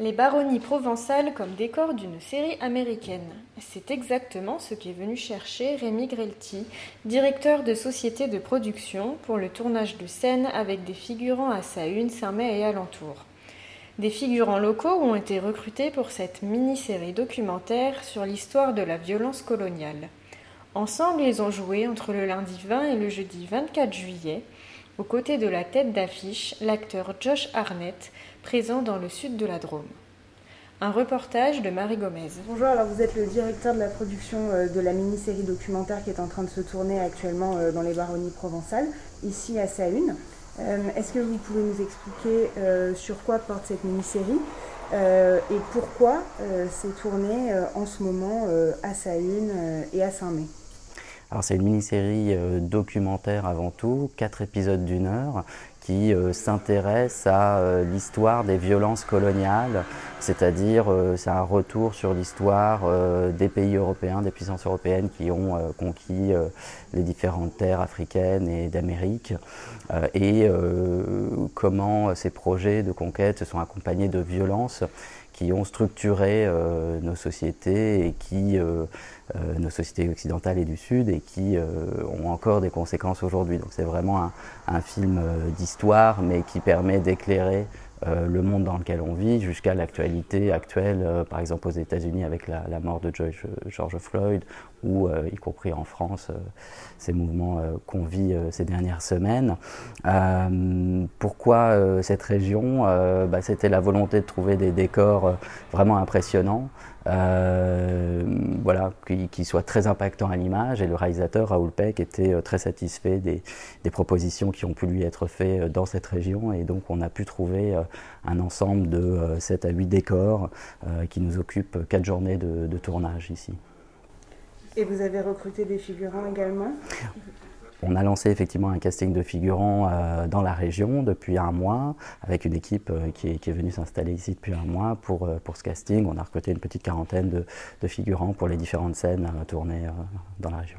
Les baronnies provençales comme décor d'une série américaine. C'est exactement ce qu'est venu chercher Rémi Grelti, directeur de société de production, pour le tournage de scènes avec des figurants à sa une, Saint-May et alentour. Des figurants locaux ont été recrutés pour cette mini-série documentaire sur l'histoire de la violence coloniale. Ensemble, ils ont joué entre le lundi 20 et le jeudi 24 juillet, aux côtés de la tête d'affiche, l'acteur Josh Arnett, présent dans le sud de la Drôme. Un reportage de Marie Gomez. Bonjour, alors vous êtes le directeur de la production euh, de la mini-série documentaire qui est en train de se tourner actuellement euh, dans les baronnies provençales, ici à Saune. Euh, Est-ce que vous pouvez nous expliquer sur quoi porte cette mini-série et pourquoi c'est tourné en ce moment à Saune et à Saint-Mé C'est une mini-série euh, documentaire avant tout, quatre épisodes d'une heure, qui euh, s'intéresse à euh, l'histoire des violences coloniales, c'est-à-dire c'est un retour sur l'histoire des pays européens, des puissances européennes qui ont conquis les différentes terres africaines et d'Amérique, et comment ces projets de conquête se sont accompagnés de violences qui ont structuré euh, nos sociétés et qui euh, euh, nos sociétés occidentales et du Sud et qui ont encore des conséquences aujourd'hui. Donc c'est vraiment un, film d'histoire, mais qui permet d'éclairer euh, le monde dans lequel on vit jusqu'à l'actualité actuelle, euh, par exemple aux États-Unis avec la, mort de George, Floyd, ou euh, y compris en France, ces mouvements qu'on vit ces dernières semaines. Pourquoi cette région? Bah, C'était la volonté de trouver des décors vraiment impressionnants. Euh, voilà, qui, soient très impactants à l'image. Et le réalisateur Raoul Peck était euh, très satisfait des, propositions qui ont pu lui être faites euh, dans cette région. Et donc on a pu trouver un ensemble de euh, 7 à 8 décors qui nous occupent 4 journées de tournage ici. Et vous avez recruté des figurants également? On a lancé effectivement un casting de figurants euh, dans la région depuis un mois, avec une équipe euh, qui, est, venue s'installer ici depuis un mois pour, euh, pour ce casting. On a recruté une petite quarantaine de, figurants pour les différentes scènes tournées dans la région.